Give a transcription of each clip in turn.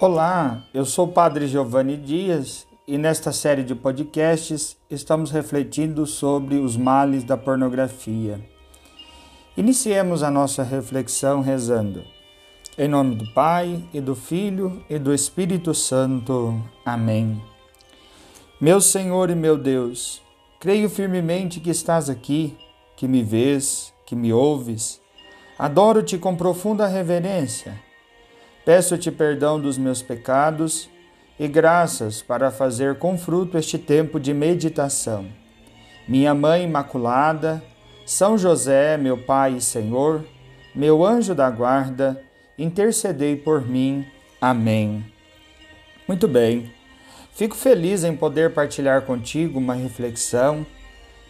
Olá, eu sou o Padre Giovanni Dias e nesta série de podcasts estamos refletindo sobre os males da pornografia. Iniciemos a nossa reflexão rezando. Em nome do Pai, e do Filho, e do Espírito Santo. Amém. Meu Senhor e meu Deus, creio firmemente que estás aqui, que me vês, que me ouves. Adoro-te com profunda reverência Peço-te perdão dos meus pecados e graças para fazer com fruto este tempo de meditação. Minha Mãe Imaculada, São José, meu Pai e Senhor, meu anjo da guarda, intercedei por mim. Amém. Muito bem. Fico feliz em poder partilhar contigo uma reflexão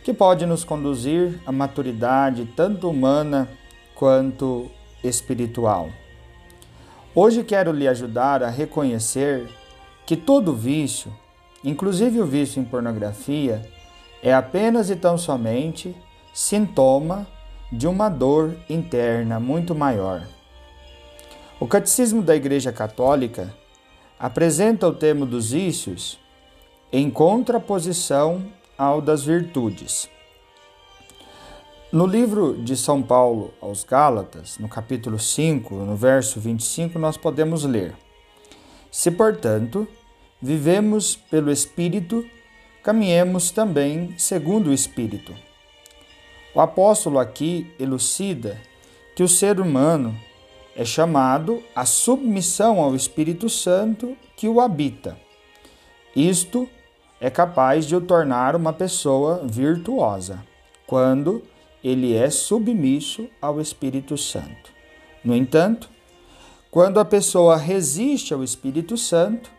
que pode nos conduzir à maturidade tanto humana quanto espiritual. Hoje quero lhe ajudar a reconhecer que todo vício, inclusive o vício em pornografia, é apenas e tão somente sintoma de uma dor interna muito maior. O Catecismo da Igreja Católica apresenta o tema dos vícios em contraposição ao das virtudes. No livro de São Paulo aos Gálatas, no capítulo 5, no verso 25, nós podemos ler: Se, portanto, vivemos pelo Espírito, caminhemos também segundo o Espírito. O apóstolo aqui elucida que o ser humano é chamado à submissão ao Espírito Santo que o habita. Isto é capaz de o tornar uma pessoa virtuosa, quando ele é submisso ao Espírito Santo. No entanto, quando a pessoa resiste ao Espírito Santo,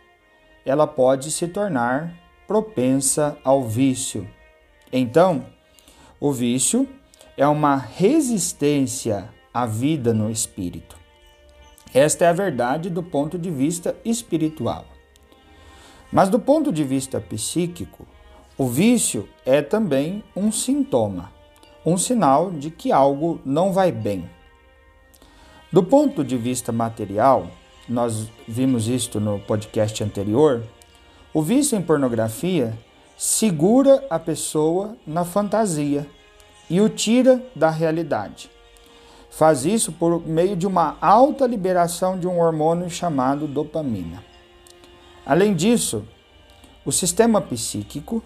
ela pode se tornar propensa ao vício. Então, o vício é uma resistência à vida no espírito. Esta é a verdade do ponto de vista espiritual. Mas do ponto de vista psíquico, o vício é também um sintoma um sinal de que algo não vai bem. Do ponto de vista material, nós vimos isto no podcast anterior, o vício em pornografia segura a pessoa na fantasia e o tira da realidade. Faz isso por meio de uma alta liberação de um hormônio chamado dopamina. Além disso, o sistema psíquico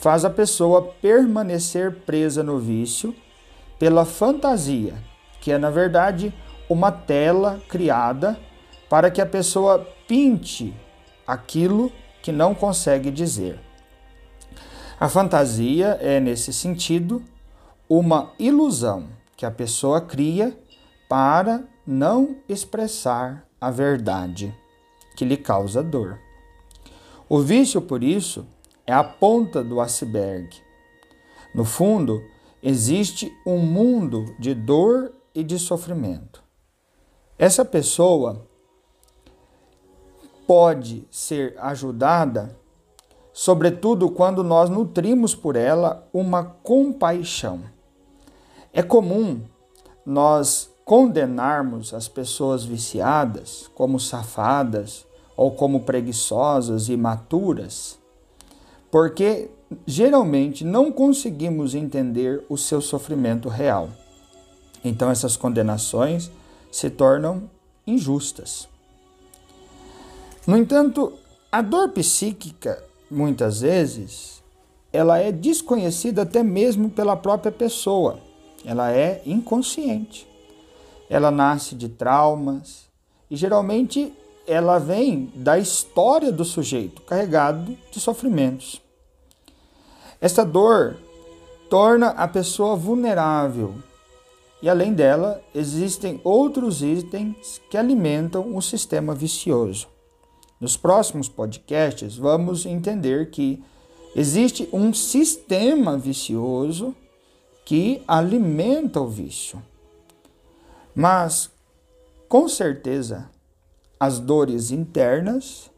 faz a pessoa permanecer presa no vício pela fantasia, que é na verdade uma tela criada para que a pessoa pinte aquilo que não consegue dizer. A fantasia é, nesse sentido, uma ilusão que a pessoa cria para não expressar a verdade que lhe causa dor. O vício, por isso, é a ponta do iceberg. No fundo, existe um mundo de dor e de sofrimento. Essa pessoa pode ser ajudada, sobretudo quando nós nutrimos por ela uma compaixão. É comum nós condenarmos as pessoas viciadas como safadas ou como preguiçosas e imaturas porque geralmente não conseguimos entender o seu sofrimento real. Então essas condenações se tornam injustas. No entanto, a dor psíquica, muitas vezes, ela é desconhecida até mesmo pela própria pessoa. Ela é inconsciente. Ela nasce de traumas e geralmente ela vem da história do sujeito, carregado de sofrimentos. Esta dor torna a pessoa vulnerável e, além dela, existem outros itens que alimentam o sistema vicioso. Nos próximos podcasts, vamos entender que existe um sistema vicioso que alimenta o vício. Mas, com certeza, as dores internas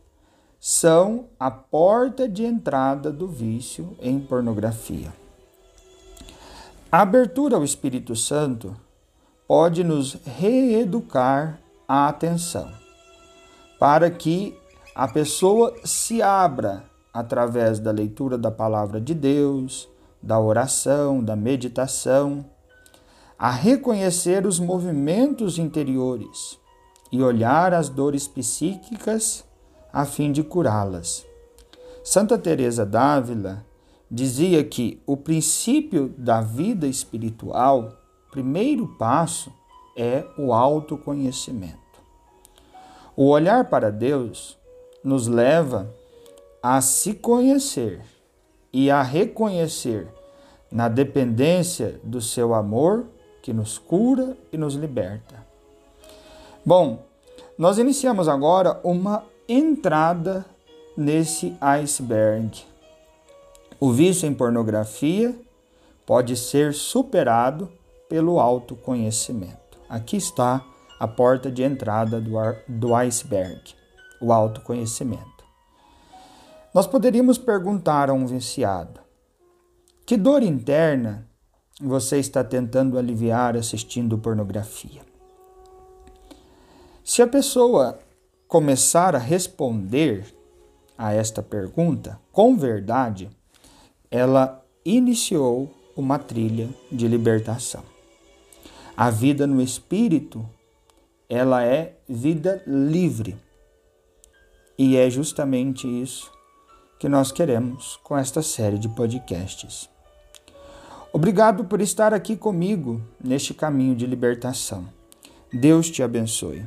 são a porta de entrada do vício em pornografia. A abertura ao Espírito Santo pode nos reeducar a atenção. para que a pessoa se abra através da leitura da palavra de Deus, da oração, da meditação, a reconhecer os movimentos interiores e olhar as dores psíquicas a fim de curá-las. Santa Teresa d'Ávila dizia que o princípio da vida espiritual, primeiro passo é o autoconhecimento. O olhar para Deus nos leva a se conhecer e a reconhecer na dependência do seu amor que nos cura e nos liberta. Bom, nós iniciamos agora uma entrada nesse iceberg. O vício em pornografia pode ser superado pelo autoconhecimento. Aqui está a porta de entrada do, do iceberg, o autoconhecimento. Nós poderíamos perguntar a um viciado: que dor interna você está tentando aliviar assistindo pornografia? Se a pessoa começar a responder a esta pergunta com verdade, ela iniciou uma trilha de libertação. A vida no espírito, ela é vida livre. E é justamente isso que nós queremos com esta série de podcasts. Obrigado por estar aqui comigo neste caminho de libertação. Deus te abençoe.